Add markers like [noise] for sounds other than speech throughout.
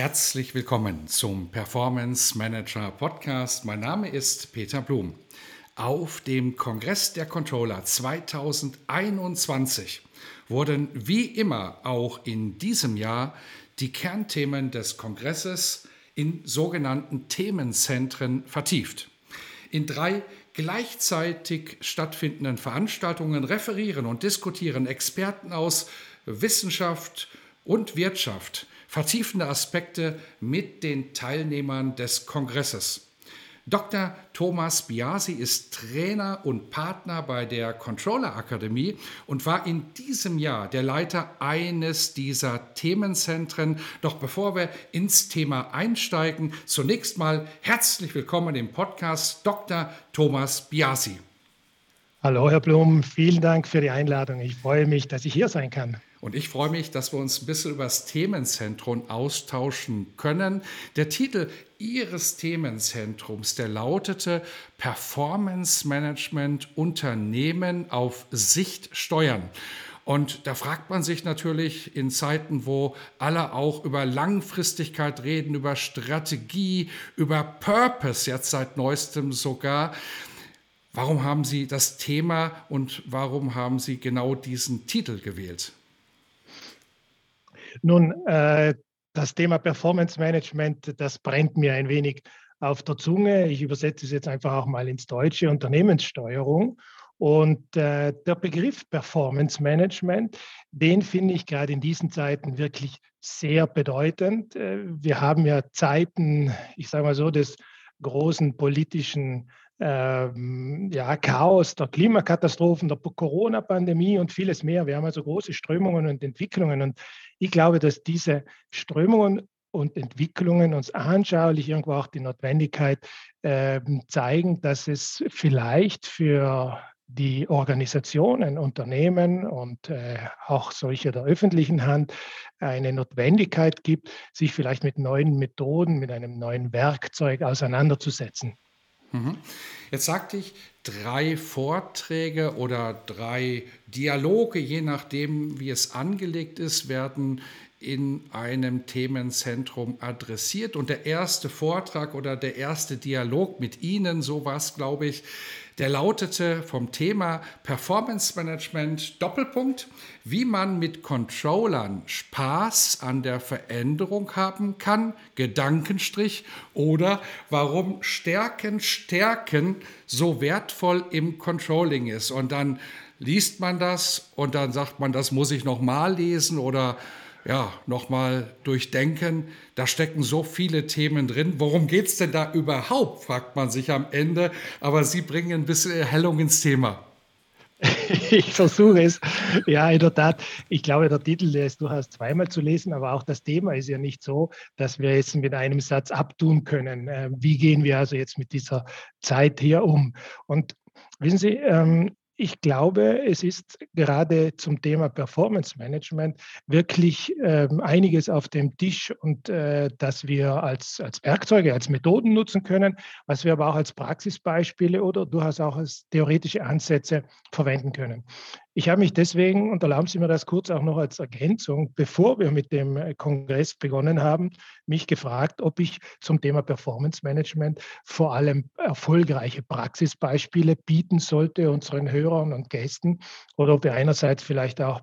Herzlich willkommen zum Performance Manager Podcast. Mein Name ist Peter Blum. Auf dem Kongress der Controller 2021 wurden wie immer auch in diesem Jahr die Kernthemen des Kongresses in sogenannten Themenzentren vertieft. In drei gleichzeitig stattfindenden Veranstaltungen referieren und diskutieren Experten aus Wissenschaft und Wirtschaft vertiefende Aspekte mit den Teilnehmern des Kongresses. Dr. Thomas Biasi ist Trainer und Partner bei der Controller Akademie und war in diesem Jahr der Leiter eines dieser Themenzentren. Doch bevor wir ins Thema einsteigen, zunächst mal herzlich willkommen im Podcast Dr. Thomas Biasi. Hallo, Herr Blum, vielen Dank für die Einladung. Ich freue mich, dass ich hier sein kann. Und ich freue mich, dass wir uns ein bisschen über das Themenzentrum austauschen können. Der Titel Ihres Themenzentrums, der lautete Performance Management Unternehmen auf Sicht steuern. Und da fragt man sich natürlich in Zeiten, wo alle auch über Langfristigkeit reden, über Strategie, über Purpose, jetzt seit neuestem sogar, warum haben Sie das Thema und warum haben Sie genau diesen Titel gewählt? Nun, äh, das Thema Performance Management, das brennt mir ein wenig auf der Zunge. Ich übersetze es jetzt einfach auch mal ins Deutsche, Unternehmenssteuerung. Und äh, der Begriff Performance Management, den finde ich gerade in diesen Zeiten wirklich sehr bedeutend. Äh, wir haben ja Zeiten, ich sage mal so, des großen politischen ähm, ja, Chaos, der Klimakatastrophen, der Corona-Pandemie und vieles mehr. Wir haben also große Strömungen und Entwicklungen. Und ich glaube, dass diese Strömungen und Entwicklungen uns anschaulich irgendwo auch die Notwendigkeit äh, zeigen, dass es vielleicht für die Organisationen, Unternehmen und äh, auch solche der öffentlichen Hand eine Notwendigkeit gibt, sich vielleicht mit neuen Methoden, mit einem neuen Werkzeug auseinanderzusetzen. Mhm. Jetzt sagte ich, drei Vorträge oder drei Dialoge, je nachdem, wie es angelegt ist, werden in einem Themenzentrum adressiert. Und der erste Vortrag oder der erste Dialog mit Ihnen, so war es, glaube ich, der lautete vom Thema Performance Management Doppelpunkt, wie man mit Controllern Spaß an der Veränderung haben kann, Gedankenstrich, oder warum Stärken, Stärken so wertvoll im Controlling ist. Und dann liest man das und dann sagt man, das muss ich nochmal lesen oder ja, nochmal durchdenken. Da stecken so viele Themen drin. Worum geht es denn da überhaupt, fragt man sich am Ende. Aber Sie bringen ein bisschen Erhellung ins Thema. [laughs] Ich versuche es. Ja, in der Tat. Ich glaube, der Titel der ist durchaus zweimal zu lesen, aber auch das Thema ist ja nicht so, dass wir jetzt mit einem Satz abtun können. Ähm, wie gehen wir also jetzt mit dieser Zeit hier um? Und wissen Sie, ähm, ich glaube, es ist gerade zum Thema Performance Management wirklich äh, einiges auf dem Tisch und äh, dass wir als, als Werkzeuge, als Methoden nutzen können, was wir aber auch als Praxisbeispiele oder durchaus auch als theoretische Ansätze verwenden können. Ich habe mich deswegen, und erlauben Sie mir das kurz auch noch als Ergänzung, bevor wir mit dem äh, Kongress begonnen haben, mich gefragt, ob ich zum Thema Performance Management vor allem erfolgreiche Praxisbeispiele bieten sollte unseren Hörern und Gästen oder ob wir einerseits vielleicht auch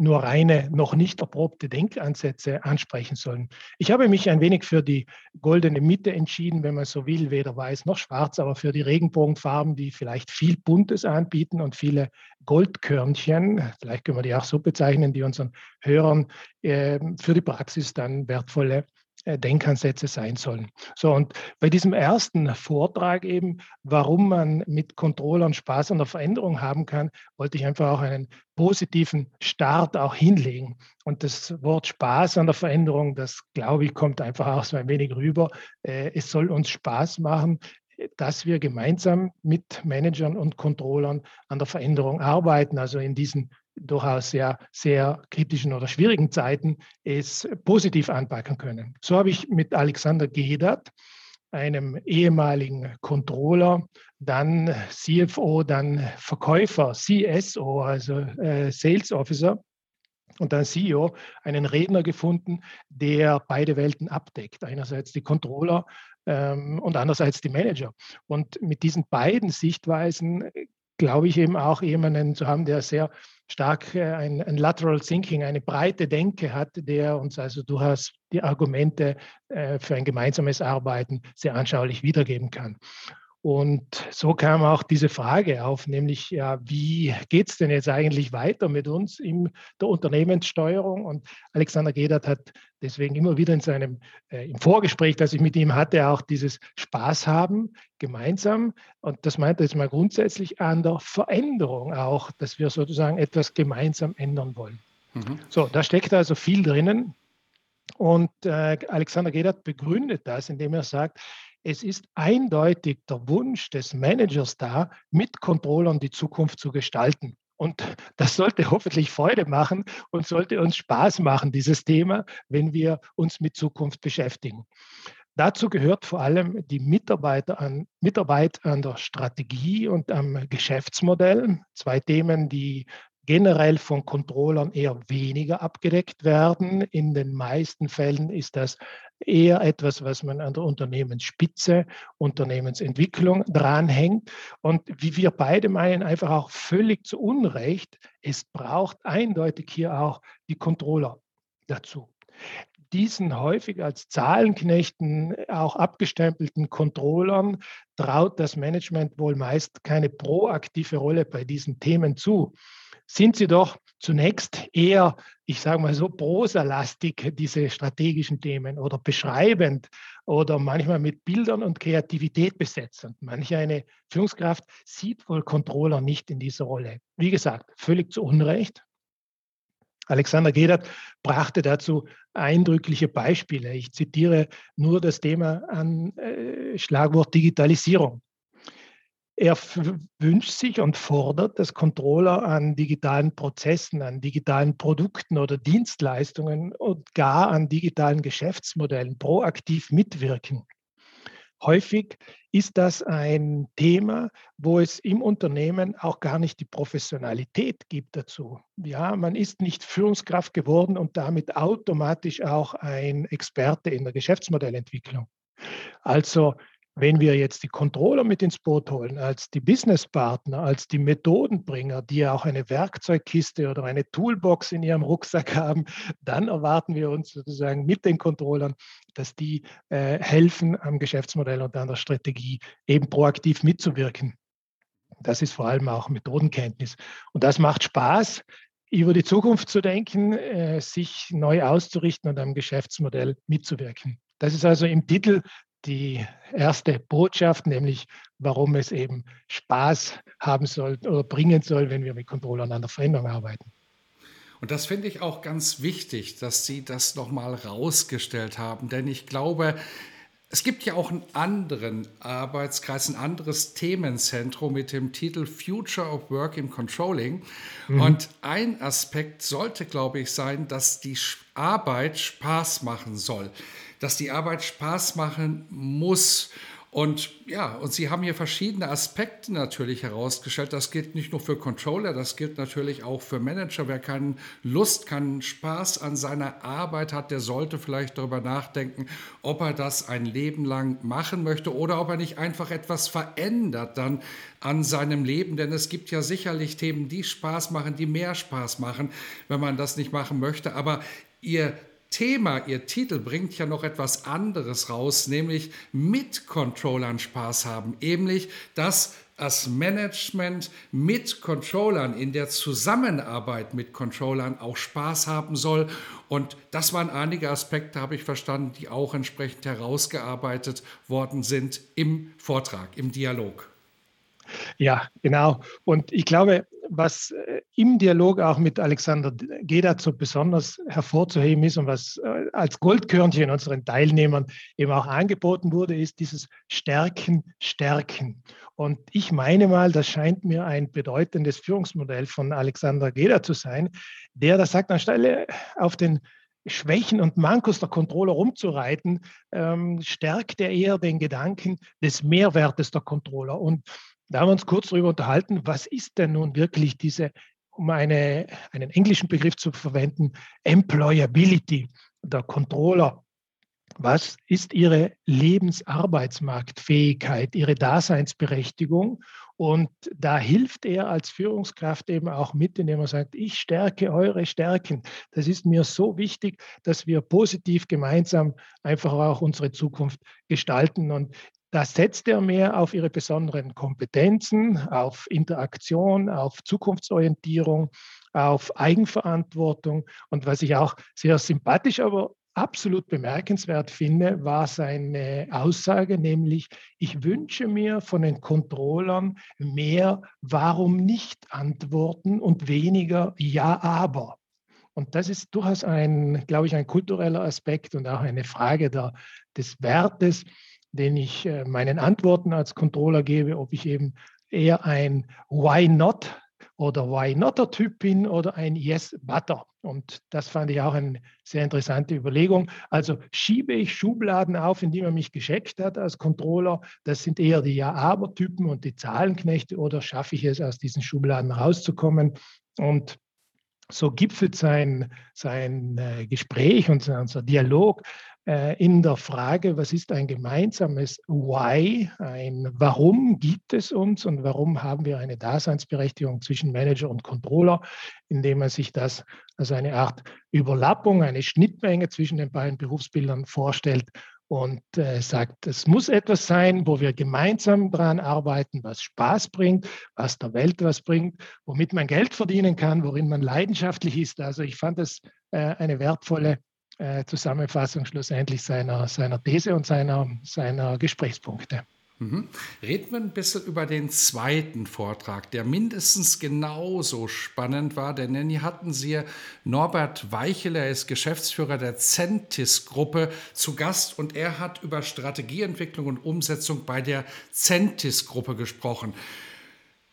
nur reine, noch nicht erprobte Denkansätze ansprechen sollen. Ich habe mich ein wenig für die goldene Mitte entschieden, wenn man so will, weder weiß noch schwarz, aber für die Regenbogenfarben, die vielleicht viel Buntes anbieten und viele Goldkörnchen, vielleicht können wir die auch so bezeichnen, die unseren Hörern äh, für die Praxis dann wertvolle Denkansätze sein sollen. So, und bei diesem ersten Vortrag eben, warum man mit Controllern Spaß an der Veränderung haben kann, wollte ich einfach auch einen positiven Start auch hinlegen. Und das Wort Spaß an der Veränderung, das glaube ich, kommt einfach auch so ein wenig rüber. Äh, es soll uns Spaß machen, dass wir gemeinsam mit Managern und Controllern an der Veränderung arbeiten, also in diesen durchaus sehr, sehr kritischen oder schwierigen Zeiten es positiv anpacken können. So habe ich mit Alexander Gedert, einem ehemaligen Controller, dann CFO, dann Verkäufer, CSO, also äh, Sales Officer und dann CEO, einen Redner gefunden, der beide Welten abdeckt. Einerseits die Controller ähm, und andererseits die Manager. Und mit diesen beiden Sichtweisen glaube ich eben auch jemanden zu haben, der sehr stark äh, ein, ein, Lateral Thinking, eine breite Denke hat, der uns also durchaus die Argumente äh, für ein gemeinsames Arbeiten sehr anschaulich wiedergeben kann. Und so kam auch diese Frage auf, nämlich ja, wie geht es denn jetzt eigentlich weiter mit uns in der Unternehmenssteuerung? Und Alexander Gedert hat deswegen immer wieder in seinem äh, im Vorgespräch, das ich mit ihm hatte, auch dieses Spaß haben gemeinsam. Und das meint er jetzt mal grundsätzlich an der Veränderung auch, dass wir sozusagen etwas gemeinsam ändern wollen. Mhm. So, da steckt also viel drinnen. Und äh, Alexander Gedert begründet das, indem er sagt, es ist eindeutig der Wunsch des Managers da, mit Controllern die Zukunft zu gestalten. Und [laughs] das sollte hoffentlich Freude machen und sollte uns Spaß machen, dieses Thema, wenn wir uns mit Zukunft beschäftigen. Dazu gehört vor allem die Mitarbeiter an, Mitarbeit an der Strategie und am Geschäftsmodell. Zwei Themen, die generell von Controllern eher weniger abgedeckt werden. In den meisten Fällen ist das eher etwas, was man an der Unternehmensspitze, Unternehmensentwicklung dranhängt. Und wie wir beide meinen, einfach auch völlig zu Unrecht, es braucht eindeutig hier auch die Controller dazu diesen häufig als Zahlenknechten auch abgestempelten Controllern traut das Management wohl meist keine proaktive Rolle bei diesen Themen zu sind sie doch zunächst eher, ich sage mal so, prosalastig, diese strategischen Themen oder beschreibend oder manchmal mit Bildern und Kreativität besetzt. Und manche eine Führungskraft sieht wohl Controller nicht in dieser Rolle. Wie gesagt, völlig zu Unrecht. Alexander Gedert brachte dazu eindrückliche Beispiele. Ich zitiere nur das Thema an äh, Schlagwort Digitalisierung. Er wünscht sich und fordert, dass Controller an digitalen Prozessen, an digitalen Produkten oder Dienstleistungen und gar an digitalen Geschäftsmodellen proaktiv mitwirken. Häufig ist das ein Thema, wo es im Unternehmen auch gar nicht die Professionalität gibt dazu. Ja, man ist nicht Führungskraft geworden und damit automatisch auch ein Experte in der Geschäftsmodellentwicklung. Also wenn wir jetzt die Controller mit ins Boot holen, als die Businesspartner, als die Methodenbringer, die ja auch eine Werkzeugkiste oder eine Toolbox in ihrem Rucksack [laughs] haben, dann erwarten wir uns sozusagen mit den Controllern, dass die äh, helfen, am Geschäftsmodell und an der Strategie eben proaktiv mitzuwirken. Das ist vor allem auch Methodenkenntnis. Und das macht Spaß, über die Zukunft zu denken, äh, sich neu auszurichten und am Geschäftsmodell mitzuwirken. Das ist also im Titel die erste Botschaft, nämlich warum es eben Spaß haben soll oder bringen soll, wenn wir mit Controllern an der Veränderung arbeiten. Und das finde ich auch ganz wichtig, dass Sie das nochmal rausgestellt haben, denn ich glaube, es gibt ja auch einen anderen Arbeitskreis, ein anderes Themenzentrum mit dem Titel Future of Work in Controlling. Mhm. Und ein Aspekt sollte, glaube ich, sein, dass die Arbeit Spaß machen soll dass die Arbeit Spaß machen muss. Und ja, und Sie haben hier verschiedene Aspekte natürlich herausgestellt. Das gilt nicht nur für Controller, das gilt natürlich auch für Manager. Wer keine Lust, keinen Spaß an seiner Arbeit hat, der sollte vielleicht darüber nachdenken, ob er das ein Leben lang machen möchte oder ob er nicht einfach etwas verändert dann an seinem Leben. Denn es gibt ja sicherlich Themen, die Spaß machen, die mehr Spaß machen, wenn man das nicht machen möchte. Aber Ihr Thema, Ihr Titel bringt ja noch etwas anderes raus, nämlich mit Controllern Spaß haben. Nämlich, dass als Management mit Controllern, in der Zusammenarbeit mit Controllern auch Spaß haben soll. Und das waren einige Aspekte, habe ich verstanden, die auch entsprechend herausgearbeitet worden sind im Vortrag, im Dialog. Ja, genau. Und ich glaube, was äh, im Dialog auch mit Alexander Gedat so besonders hervorzuheben ist und was äh, als Goldkörnchen unseren Teilnehmern eben auch angeboten wurde, ist dieses Stärken, Stärken. Und ich meine mal, das scheint mir ein bedeutendes Führungsmodell von Alexander Gedat zu sein, der das sagt, anstelle auf den Schwächen und Mankos der Controller rumzureiten, ähm, stärkt er eher den Gedanken des Mehrwertes der Controller. Und da haben wir uns kurz darüber unterhalten, was ist denn nun wirklich diese, um eine, einen englischen Begriff zu verwenden, Employability der Controller. Was ist ihre Lebensarbeitsmarktfähigkeit, ihre Daseinsberechtigung? Und da hilft er als Führungskraft eben auch mit, indem er sagt, ich stärke eure Stärken. Das ist mir so wichtig, dass wir positiv gemeinsam einfach auch unsere Zukunft gestalten. Und da setzt er mehr auf ihre besonderen Kompetenzen, auf Interaktion, auf Zukunftsorientierung, auf Eigenverantwortung. Und was ich auch sehr sympathisch, aber absolut bemerkenswert finde, war seine Aussage, nämlich, ich wünsche mir von den Controllern mehr Warum nicht Antworten und weniger Ja, aber. Und das ist durchaus ein, glaube ich, ein kultureller Aspekt und auch eine Frage der, des Wertes den ich äh, meinen Antworten als Controller gebe, ob ich eben eher ein Why not oder Why noter Typ bin oder ein Yes butter. Und das fand ich auch eine sehr interessante Überlegung. Also schiebe ich Schubladen auf, in die man mich gescheckt hat als Controller. Das sind eher die Ja-Aber-Typen und die Zahlenknechte oder schaffe ich es, aus diesen Schubladen rauszukommen? Und so gipfelt sein, sein äh, Gespräch und unser Dialog äh, in der Frage, was ist ein gemeinsames Why, ein Warum gibt es uns und warum haben wir eine Daseinsberechtigung zwischen Manager und Controller, indem man sich das als eine Art Überlappung, eine Schnittmenge zwischen den beiden Berufsbildern vorstellt und äh, sagt, es muss etwas sein, wo wir gemeinsam daran arbeiten, was Spaß bringt, was der Welt was bringt, womit man Geld verdienen kann, worin man leidenschaftlich ist. Also ich fand das äh, eine wertvolle äh, Zusammenfassung schlussendlich seiner, seiner These und seiner, seiner Gesprächspunkte. Mhm. Reden wir ein bisschen über den zweiten Vortrag, der mindestens genauso spannend war, denn hier hatten Sie Norbert Weichel, er ist Geschäftsführer der Centis-Gruppe, zu Gast und er hat über Strategieentwicklung und Umsetzung bei der Centis-Gruppe gesprochen.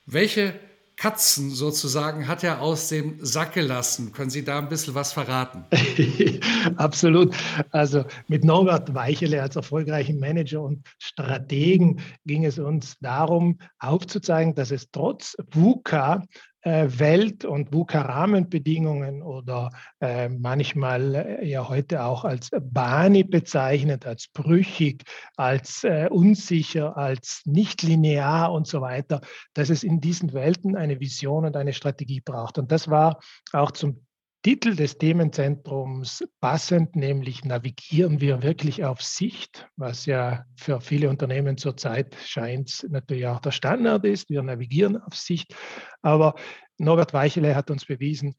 Welche Katzen sozusagen hat er aus dem Sack gelassen. Können Sie da ein bisschen was verraten? [laughs] Absolut. Also mit Norbert Weichele als erfolgreichen Manager und Strategen ging es uns darum, aufzuzeigen, dass es trotz VUCA Welt- und VUCA-Rahmenbedingungen oder äh, manchmal äh, ja heute auch als Bani bezeichnet, als brüchig, als äh, unsicher, als nicht linear und so weiter, dass es in diesen Welten eine Vision und eine Strategie braucht. Und das war auch zum Titel des Themenzentrums passend, nämlich navigieren wir wirklich auf Sicht, was ja für viele Unternehmen zurzeit scheint natürlich auch der Standard ist. Wir navigieren auf Sicht. Aber Norbert Weichele hat uns bewiesen,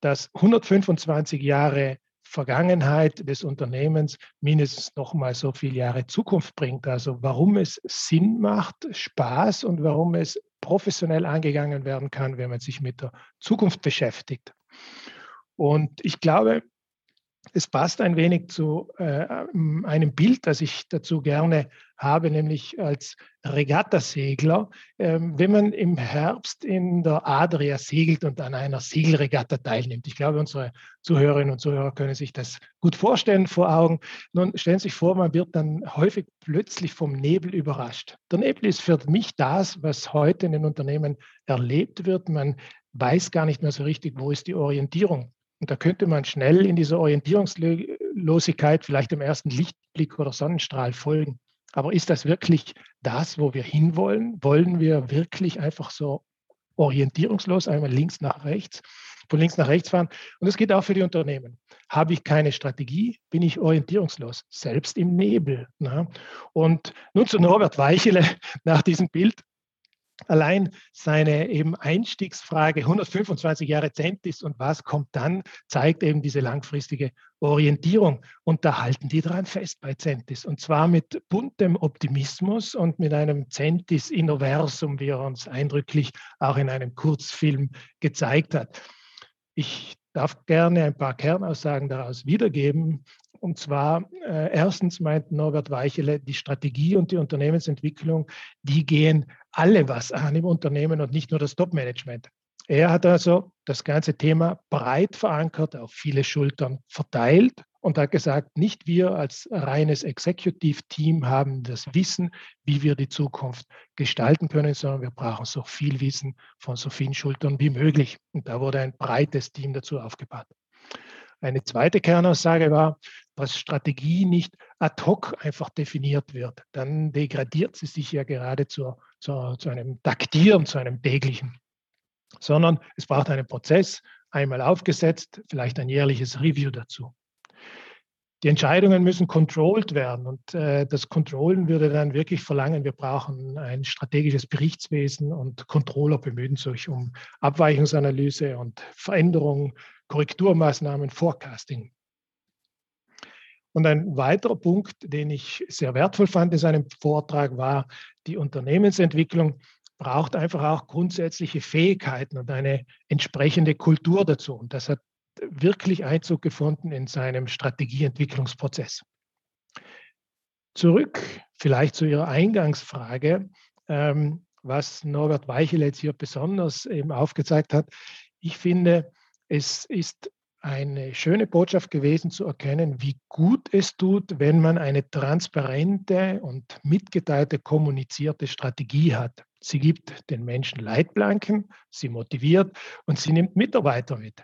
dass 125 Jahre Vergangenheit des Unternehmens mindestens noch mal so viele Jahre Zukunft bringt. Also warum es Sinn macht, Spaß und warum es professionell angegangen werden kann, wenn man sich mit der Zukunft beschäftigt. Und ich glaube, es passt ein wenig zu äh, einem Bild, das ich dazu gerne habe, nämlich als Regattasegler. Ähm, wenn man im Herbst in der Adria segelt und an einer Segelregatta teilnimmt. Ich glaube, unsere Zuhörerinnen und Zuhörer können sich das gut vorstellen vor Augen. Nun stellen Sie sich vor, man wird dann häufig plötzlich vom Nebel überrascht. Der Nebel ist für mich das, was heute in den Unternehmen erlebt wird. Man weiß gar nicht mehr so richtig, wo ist die Orientierung. Und da könnte man schnell in dieser Orientierungslosigkeit vielleicht dem ersten Lichtblick oder Sonnenstrahl folgen. Aber ist das wirklich das, wo wir hinwollen? Wollen wir wirklich einfach so orientierungslos einmal links nach rechts, von links nach rechts fahren? Und das geht auch für die Unternehmen. Habe ich keine Strategie, bin ich orientierungslos, selbst im Nebel. Ne? Und nun zu Norbert Weichele [laughs] nach diesem Bild. Allein seine eben Einstiegsfrage 125 Jahre Centis und was kommt dann, zeigt eben diese langfristige Orientierung. Und da halten die dran fest bei Centis. Und zwar mit buntem Optimismus und mit einem Centis-Innoversum, wie er uns eindrücklich auch in einem Kurzfilm gezeigt hat. Ich darf gerne ein paar Kernaussagen daraus wiedergeben. Und zwar, äh, erstens meint Norbert Weichele, die Strategie und die Unternehmensentwicklung, die gehen alle was an im Unternehmen und nicht nur das Top-Management. Er hat also das ganze Thema breit verankert, auf viele Schultern verteilt und hat gesagt, nicht wir als reines Executive-Team haben das Wissen, wie wir die Zukunft gestalten können, sondern wir brauchen so viel Wissen von so vielen Schultern wie möglich. Und da wurde ein breites Team dazu aufgebaut. Eine zweite Kernaussage war, dass Strategie nicht ad hoc einfach definiert wird. Dann degradiert sie sich ja gerade zur, zur, zu einem Taktieren, zu einem täglichen. Sondern es braucht einen Prozess, einmal aufgesetzt, vielleicht ein jährliches Review dazu. Die Entscheidungen müssen controlled werden und äh, das Controllen würde dann wirklich verlangen, wir brauchen ein strategisches Berichtswesen und Controller bemühen sich um Abweichungsanalyse und Veränderung Korrekturmaßnahmen, Forecasting. Und ein weiterer Punkt, den ich sehr wertvoll fand in seinem Vortrag, war, die Unternehmensentwicklung braucht einfach auch grundsätzliche Fähigkeiten und eine entsprechende Kultur dazu. Und das hat wirklich Einzug gefunden in seinem Strategieentwicklungsprozess. Zurück vielleicht zu Ihrer Eingangsfrage, ähm, was Norbert Weichel jetzt hier besonders eben aufgezeigt hat. Ich finde, es ist eine schöne Botschaft gewesen zu erkennen, wie gut es tut, wenn man eine transparente und mitgeteilte kommunizierte Strategie hat. Sie gibt den Menschen Leitplanken, sie motiviert und sie nimmt Mitarbeiter mit.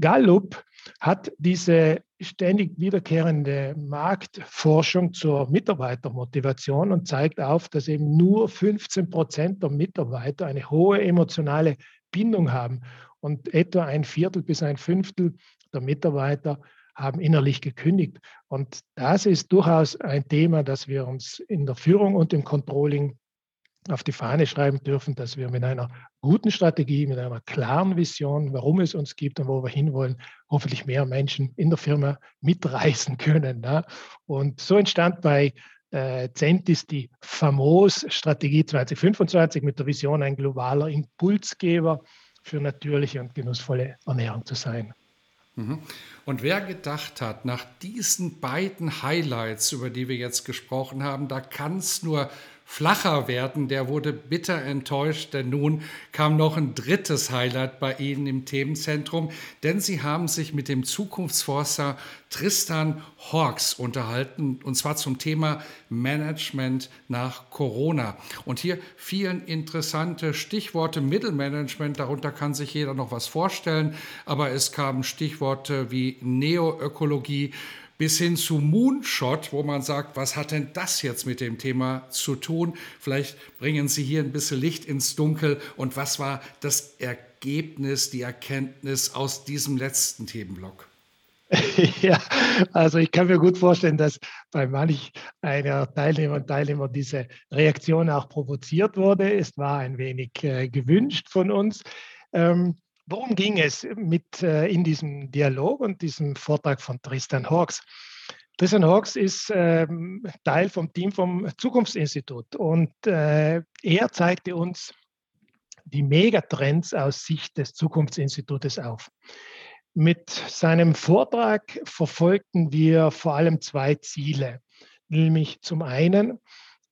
Gallup hat diese ständig wiederkehrende Marktforschung zur Mitarbeitermotivation und zeigt auf, dass eben nur 15 Prozent der Mitarbeiter eine hohe emotionale Bindung haben und etwa ein Viertel bis ein Fünftel der Mitarbeiter haben innerlich gekündigt. Und das ist durchaus ein Thema, das wir uns in der Führung und im Controlling auf die Fahne schreiben dürfen, dass wir mit einer guten Strategie, mit einer klaren Vision, warum es uns gibt und wo wir hinwollen, hoffentlich mehr Menschen in der Firma mitreißen können. Ne? Und so entstand bei äh, Centis die famos Strategie 2025 mit der Vision, ein globaler Impulsgeber für natürliche und genussvolle Ernährung zu sein. Mhm. Und wer gedacht hat, nach diesen beiden Highlights, über die wir jetzt gesprochen haben, da kann es nur flacher werden, der wurde bitter enttäuscht, denn nun kam noch ein drittes Highlight bei Ihnen im Themenzentrum, denn Sie haben sich mit dem Zukunftsforster Tristan Hawks unterhalten, und zwar zum Thema Management nach Corona. Und hier vielen interessante Stichworte Mittelmanagement, darunter kann sich jeder noch was vorstellen, aber es kamen Stichworte wie Neoökologie, bis hin zu Moonshot, wo man sagt, was hat denn das jetzt mit dem Thema zu tun? Vielleicht bringen Sie hier ein bisschen Licht ins Dunkel. Und was war das Ergebnis, die Erkenntnis aus diesem letzten Themenblock? [laughs] Ja, also ich kann mir gut vorstellen, dass bei manch einer Teilnehmer und Teilnehmer diese Reaktion auch provoziert wurde. Es war ein wenig äh, gewünscht von uns. Ähm, Worum ging es mit äh, in diesem Dialog und diesem Vortrag von Tristan Hawks? Tristan Hawks ist ähm, Teil vom Team vom Zukunftsinstitut und äh, er zeigte uns die Megatrends aus Sicht des Zukunftsinstitutes auf. Mit seinem Vortrag verfolgten wir vor allem zwei Ziele, nämlich zum einen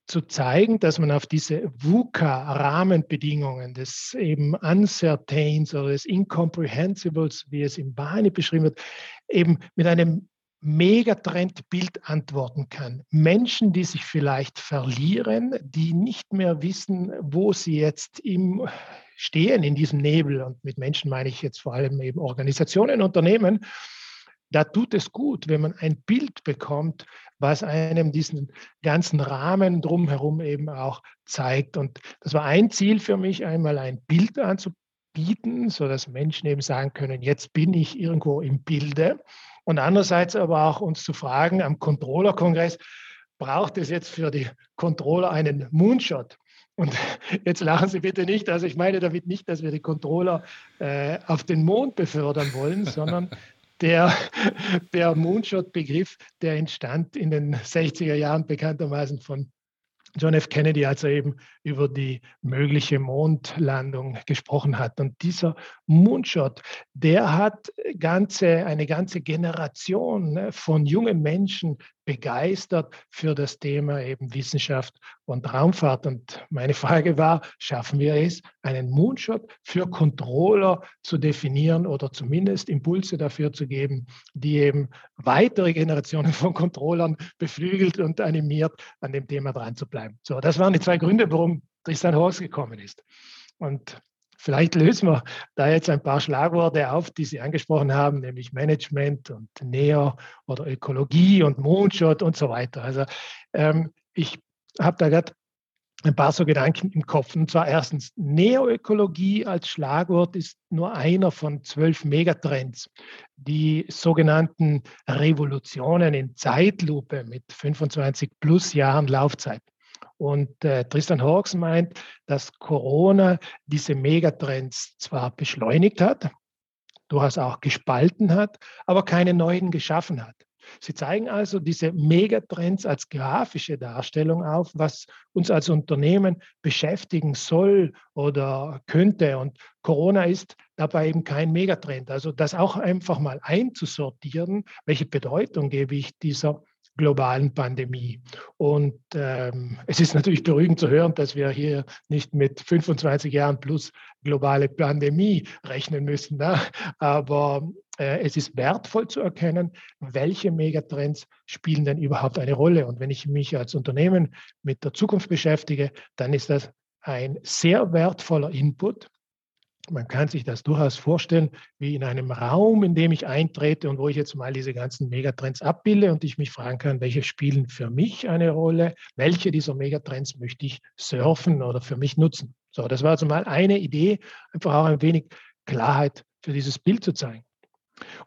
zu zeigen, dass man auf diese VUCA-Rahmenbedingungen des eben Uncertains oder des Incomprehensibles, wie es im Bahne beschrieben wird, eben mit einem Megatrendbild antworten kann. Menschen, die sich vielleicht verlieren, die nicht mehr wissen, wo sie jetzt im stehen in diesem Nebel. Und mit Menschen meine ich jetzt vor allem eben Organisationen, Unternehmen. Da tut es gut, wenn man ein Bild bekommt, was einem diesen ganzen Rahmen drumherum eben auch zeigt. Und das war ein Ziel für mich, einmal ein Bild anzubieten, sodass Menschen eben sagen können, jetzt bin ich irgendwo im Bilde. Und andererseits aber auch uns zu fragen am Controller-Kongress, braucht es jetzt für die Controller einen Moonshot? Und [laughs] jetzt lachen Sie bitte nicht. Also ich meine damit nicht, dass wir die Controller äh, auf den Mond befördern wollen, sondern der, [laughs] der Moonshot-Begriff, der entstand in den 60er Jahren bekanntermaßen von John F. Kennedy, als er eben über die mögliche Mondlandung gesprochen hat. Und dieser Moonshot, der hat ganze, eine ganze Generation ne, von jungen Menschen begeistert für das Thema eben Wissenschaft und Raumfahrt. Und meine Frage war, schaffen wir es, einen Moonshot für Controller zu definieren oder zumindest Impulse dafür zu geben, die eben weitere Generationen von Controllern beflügelt und animiert, an dem Thema dran zu bleiben. So, das waren die zwei Gründe, warum Tristan Horst gekommen ist. Und Vielleicht lösen wir da jetzt ein paar Schlagworte auf, die Sie angesprochen haben, nämlich Management und Neo oder Ökologie und Moonshot und so weiter. Also ähm, ich habe da gerade ein paar so Gedanken im Kopf. Und zwar erstens, Neoökologie als Schlagwort ist nur einer von zwölf Megatrends. Die sogenannten Revolutionen in Zeitlupe mit 25 plus Jahren Laufzeit. Und äh, Tristan Hawks meint, dass Corona diese Megatrends zwar beschleunigt hat, durchaus auch gespalten hat, aber keine neuen geschaffen hat. Sie zeigen also diese Megatrends als grafische Darstellung auf, was uns als Unternehmen beschäftigen soll oder könnte. Und Corona ist dabei eben kein Megatrend. Also das auch einfach mal einzusortieren, welche Bedeutung gebe ich dieser globalen Pandemie. Und ähm, es ist natürlich beruhigend zu hören, dass wir hier nicht mit 25 Jahren plus globale Pandemie rechnen müssen. Ne? Aber äh, es ist wertvoll zu erkennen, welche Megatrends spielen denn überhaupt eine Rolle. Und wenn ich mich als Unternehmen mit der Zukunft beschäftige, dann ist das ein sehr wertvoller Input, man kann sich das durchaus vorstellen, wie in einem Raum, in dem ich eintrete und wo ich jetzt mal diese ganzen Megatrends abbilde und ich mich fragen kann, welche spielen für mich eine Rolle, welche dieser Megatrends möchte ich surfen oder für mich nutzen. So, das war also mal eine Idee, einfach auch ein wenig Klarheit für dieses Bild zu zeigen.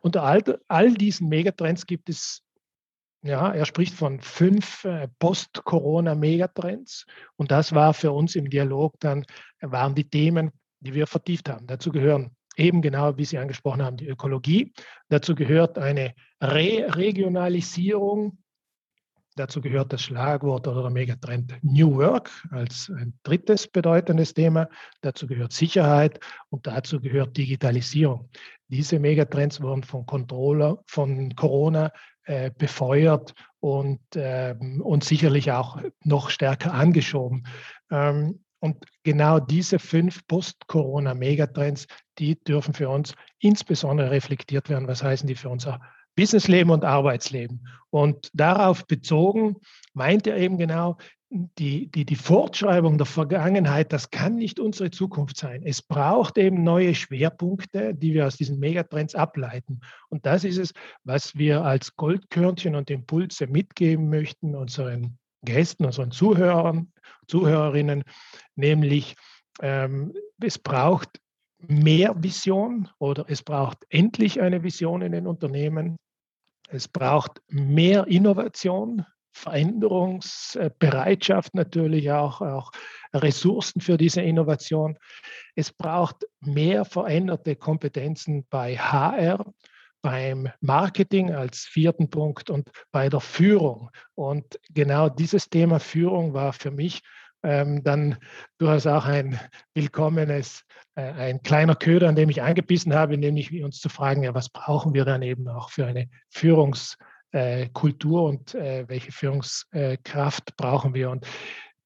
Unter all, all diesen Megatrends gibt es ja, er spricht von fünf äh, Post-Corona-Megatrends. Und das war für uns im Dialog dann, waren die Themen die wir vertieft haben. Dazu gehören eben genau, wie Sie angesprochen haben, die Ökologie. Dazu gehört eine Re Regionalisierung. Dazu gehört das Schlagwort oder der Megatrend New Work als ein drittes bedeutendes Thema. Dazu gehört Sicherheit und dazu gehört Digitalisierung. Diese Megatrends wurden von Controller, von Corona äh, befeuert und, äh, und sicherlich auch noch stärker angeschoben. Ähm, und genau diese fünf Post-Corona-Megatrends, die dürfen für uns insbesondere reflektiert werden. Was heißen die für unser Businessleben und Arbeitsleben? Und darauf bezogen meint er eben genau, die, die, die Fortschreibung der Vergangenheit, das kann nicht unsere Zukunft sein. Es braucht eben neue Schwerpunkte, die wir aus diesen Megatrends ableiten. Und das ist es, was wir als Goldkörnchen und Impulse mitgeben möchten unseren Gästen, unseren Zuhörern, Zuhörerinnen, nämlich ähm, es braucht mehr Vision oder es braucht endlich eine Vision in den Unternehmen. Es braucht mehr Innovation, Veränderungsbereitschaft natürlich auch, auch Ressourcen für diese Innovation. Es braucht mehr veränderte Kompetenzen bei HR, beim Marketing als vierten Punkt und bei der Führung. Und genau dieses Thema Führung war für mich ähm, dann durchaus auch ein willkommenes, äh, ein kleiner Köder, an dem ich angebissen habe, nämlich uns zu fragen, ja, was brauchen wir dann eben auch für eine Führungskultur äh, und äh, welche Führungskraft brauchen wir? Und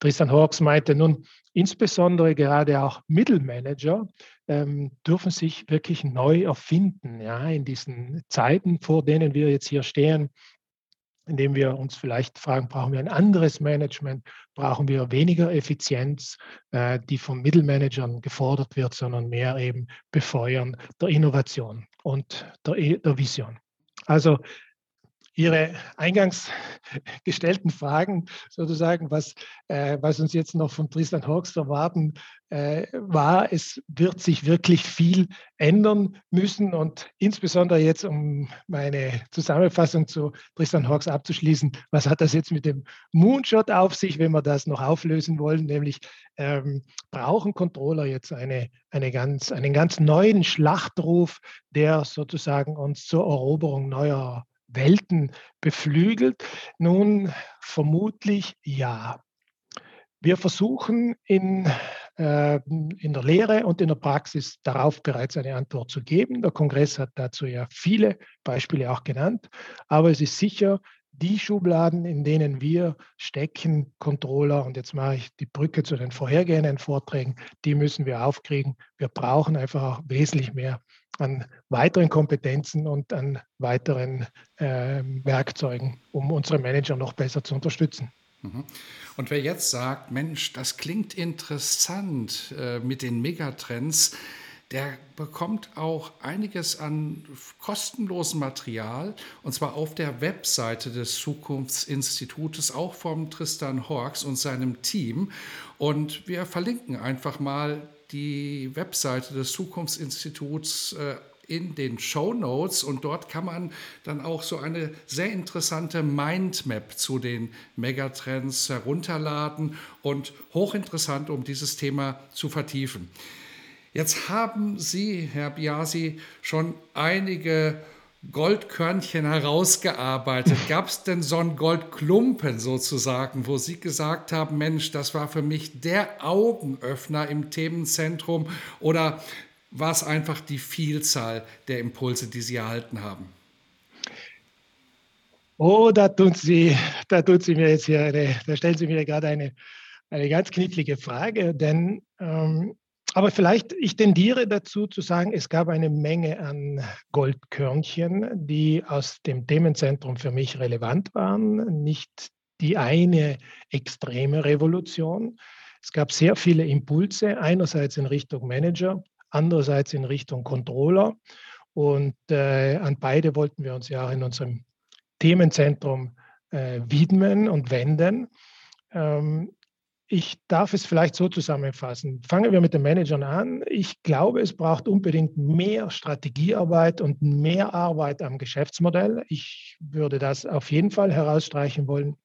Tristan Hawks meinte nun, insbesondere gerade auch Mittelmanager ähm, dürfen sich wirklich neu erfinden, ja, in diesen Zeiten, vor denen wir jetzt hier stehen, indem wir uns vielleicht fragen, brauchen wir ein anderes Management, brauchen wir weniger Effizienz, äh, die von Mittelmanagern gefordert wird, sondern mehr eben Befeuern der Innovation und der, der Vision. Also Ihre eingangs gestellten Fragen sozusagen, was, äh, was uns jetzt noch von Tristan Hawks erwarten, äh, war, es wird sich wirklich viel ändern müssen und insbesondere jetzt, um meine Zusammenfassung zu Tristan Hawks abzuschließen, was hat das jetzt mit dem Moonshot auf sich, wenn wir das noch auflösen wollen, nämlich ähm, brauchen Controller jetzt eine, eine ganz, einen ganz neuen Schlachtruf, der sozusagen uns zur Eroberung neuer Welten beflügelt? Nun, vermutlich ja. Wir versuchen in, äh, in der Lehre und in der Praxis darauf bereits eine Antwort zu geben. Der Kongress hat dazu ja viele Beispiele auch genannt, aber es ist sicher, die Schubladen, in denen wir stecken, Controller, und jetzt mache ich die Brücke zu den vorhergehenden Vorträgen, die müssen wir aufkriegen. Wir brauchen einfach auch wesentlich mehr an weiteren Kompetenzen und an weiteren äh, Werkzeugen, um unsere Manager noch besser zu unterstützen. Mhm. Und wer jetzt sagt, Mensch, das klingt interessant äh, mit den Megatrends, der bekommt auch einiges an kostenlosem Material und zwar auf der Webseite des Zukunftsinstitutes, auch vom Tristan Horks und seinem Team. Und wir verlinken einfach mal die Webseite des Zukunftsinstituts äh, in den Show Notes und dort kann man dann auch so eine sehr interessante Mindmap zu den Megatrends herunterladen und hochinteressant, um dieses Thema zu vertiefen. Jetzt haben Sie, Herr Biasi, schon einige Goldkörnchen herausgearbeitet. [laughs] Gab es denn so einen Goldklumpen sozusagen, wo Sie gesagt haben, Mensch, das war für mich der Augenöffner im Themenzentrum oder war es einfach die Vielzahl der Impulse, die Sie erhalten haben? Oh, da tun Sie, da tun Sie mir jetzt hier eine, da stellen Sie mir gerade eine, eine ganz knifflige Frage, denn ähm, aber vielleicht, ich tendiere dazu zu sagen, es gab eine Menge an Goldkörnchen, die aus dem Themenzentrum für mich relevant waren. Nicht die eine extreme Revolution. Es gab sehr viele Impulse, einerseits in Richtung Manager, andererseits in Richtung Controller. Und äh, an beide wollten wir uns ja auch in unserem Themenzentrum äh, widmen und wenden. Ähm, ich darf es vielleicht so zusammenfassen. Fangen wir mit den Managern an. Ich glaube, es braucht unbedingt mehr Strategiearbeit und mehr Arbeit am Geschäftsmodell. Ich würde das auf jeden Fall herausstreichen wollen.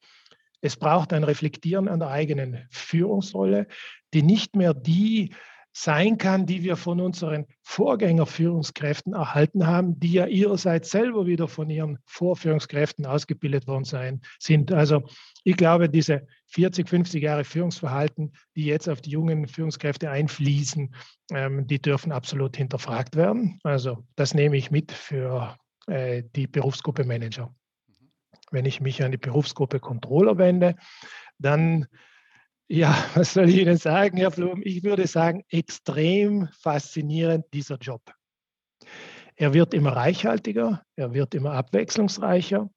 Es braucht ein Reflektieren an der eigenen Führungsrolle, die nicht mehr die sein kann, die wir von unseren Vorgängerführungskräften erhalten haben, die ja ihrerseits selber wieder von ihren Vorführungskräften ausgebildet worden sein, sind. Also ich glaube, diese 40, 50 Jahre Führungsverhalten, die jetzt auf die jungen Führungskräfte einfließen, ähm, die dürfen absolut hinterfragt werden. Also das nehme ich mit für äh, die Berufsgruppe Manager. Wenn ich mich an die Berufsgruppe Controller wende, dann ja, [laughs] was soll ich Ihnen sagen, Herr Flum? Ich würde sagen, extrem faszinierend dieser Job. Er wird immer reichhaltiger, er wird immer abwechslungsreicher.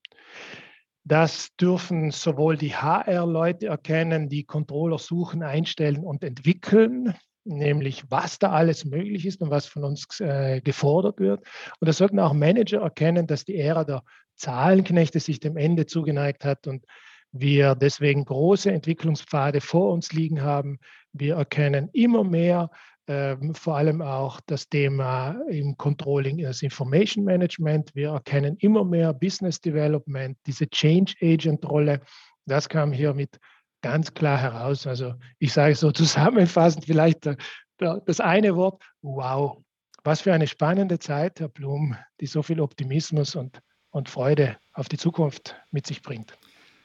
Das dürfen sowohl die HR-Leute erkennen, die Controller suchen, einstellen und entwickeln, nämlich was da alles möglich ist und was von uns äh, gefordert wird. Und das sollten auch Manager erkennen, dass die Ära der Zahlenknechte sich dem Ende zugeneigt hat und wir deswegen große Entwicklungspfade vor uns liegen haben. Wir erkennen immer mehr, äh, vor allem auch das Thema im Controlling, das Information Management. Wir erkennen immer mehr Business Development, diese Change Agent Rolle. Das kam hier mit ganz klar heraus. Also ich sage so [laughs] zusammenfassend vielleicht das eine Wort, wow. Was für eine spannende Zeit, Herr Blum, die so viel Optimismus und, und Freude auf die Zukunft mit sich bringt.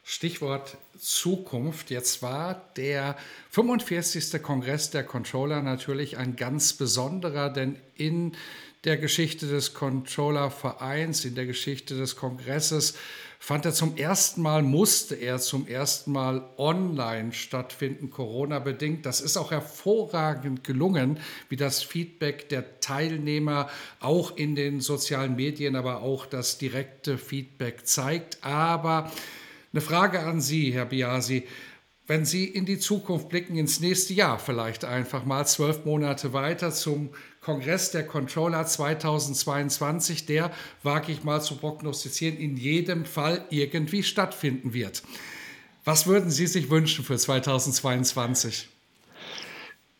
Stichwort Zukunft. Jetzt war der 45. Kongress der Controller natürlich ein ganz besonderer, denn in der Geschichte des Controller-Vereins, in der Geschichte des Kongresses fand er zum ersten Mal, musste er zum ersten Mal online stattfinden, Corona-bedingt. Das ist auch hervorragend gelungen, wie das Feedback der Teilnehmer auch in den sozialen Medien, aber auch das direkte Feedback zeigt. Aber eine Frage an Sie, Herr Biasi. wenn Sie in die Zukunft blicken, ins nächste Jahr vielleicht einfach mal zwölf Monate weiter zum Kongress der Controller 2022, der, wage ich mal zu prognostizieren, in jedem Fall irgendwie stattfinden wird. Was würden Sie sich wünschen für 2022?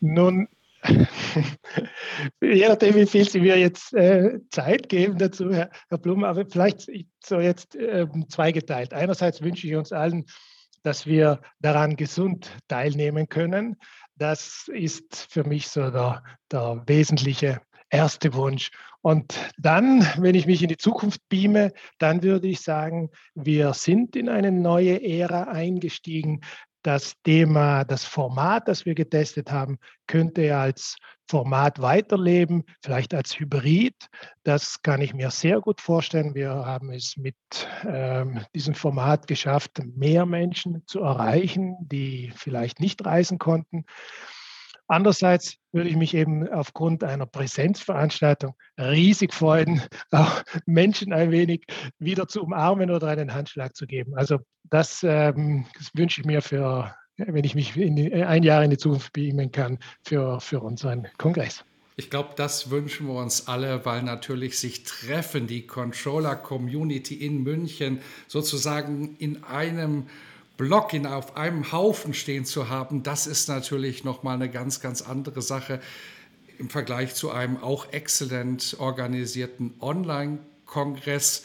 Nun, je nachdem, wie viel Sie mir jetzt äh, Zeit geben dazu, Herr, Herr Blum, aber vielleicht so jetzt äh, zweigeteilt. Einerseits wünsche ich uns allen, dass wir daran gesund teilnehmen können. Das ist für mich so der, der wesentliche erste Wunsch. Und dann, wenn ich mich in die Zukunft beame, dann würde ich sagen, wir sind in eine neue Ära eingestiegen das Thema, das Format, das wir getestet haben, könnte als Format weiterleben, vielleicht als Hybrid. Das kann ich mir sehr gut vorstellen. Wir haben es mit ähm, diesem Format geschafft, mehr Menschen zu erreichen, die vielleicht nicht reisen konnten. Andererseits würde ich mich eben aufgrund einer Präsenzveranstaltung riesig freuen, [laughs] auch Menschen ein wenig wieder zu umarmen oder einen Handschlag zu geben. Also das, ähm, das wünsche ich mir für, wenn ich mich in, ein Jahr in die Zukunft beamen kann, für, für unseren Kongress. Ich glaube, das wünschen wir uns alle, weil natürlich sich treffen, die Controller-Community in München sozusagen in einem Block in, auf einem Haufen stehen zu haben, das ist natürlich nochmal eine ganz, ganz andere Sache im Vergleich zu einem auch exzellent organisierten Online-Kongress.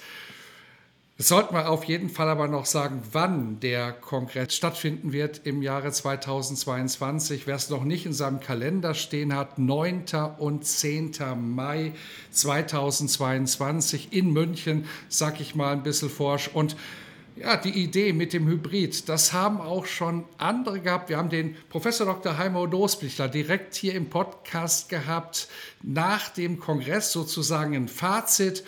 Es sollten wir auf jeden Fall aber noch sagen, wann der Kongress stattfinden wird im Jahre 2022. Wer es noch nicht in seinem Kalender stehen hat, 9. und 10. Mai 2022 in München, sag ich mal ein bisschen forsch. Und ja, die Idee mit dem Hybrid, das haben auch schon andere gehabt. Wir haben den Professor Dr. Heimo Dosblichler direkt hier im Podcast gehabt, nach dem Kongress sozusagen ein Fazit.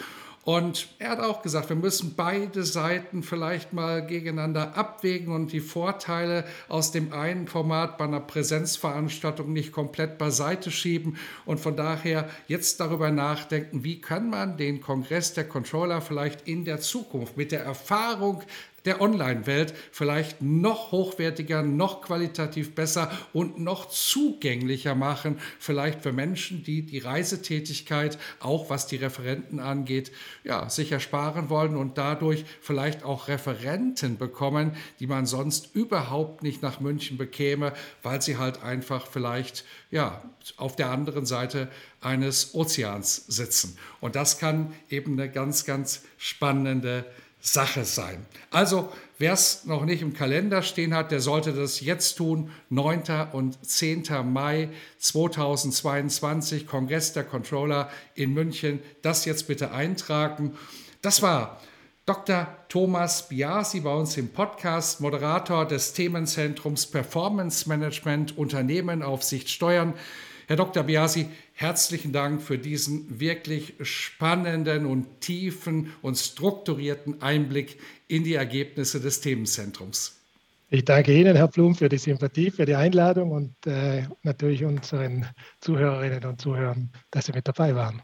Und er hat auch gesagt, wir müssen beide Seiten vielleicht mal gegeneinander abwägen und die Vorteile aus dem einen Format bei einer Präsenzveranstaltung nicht komplett beiseite schieben und von daher jetzt darüber nachdenken, wie kann man den Kongress der Controller vielleicht in der Zukunft mit der Erfahrung der Online-Welt vielleicht noch hochwertiger, noch qualitativ besser und noch zugänglicher machen, vielleicht für Menschen, die die Reisetätigkeit, auch was die Referenten angeht, ja, sicher sparen wollen und dadurch vielleicht auch Referenten bekommen, die man sonst überhaupt nicht nach München bekäme, weil sie halt einfach vielleicht ja, auf der anderen Seite eines Ozeans sitzen. Und das kann eben eine ganz, ganz spannende Sache sein. Also, wer es noch nicht im Kalender stehen hat, der sollte das jetzt tun. 9. und 10. Mai 2022, Kongress der Controller in München. Das jetzt bitte eintragen. Das war Dr. Thomas Biasi bei uns im Podcast, Moderator des Themenzentrums Performance Management, Unternehmen, Aufsicht, Steuern. Herr Dr. Biasi, herzlichen Dank für diesen wirklich spannenden und tiefen und strukturierten Einblick in die Ergebnisse des Themenzentrums. Ich danke Ihnen, Herr Blum, für die Sympathie, für die Einladung und äh, natürlich unseren Zuhörerinnen und Zuhörern, dass Sie mit dabei waren.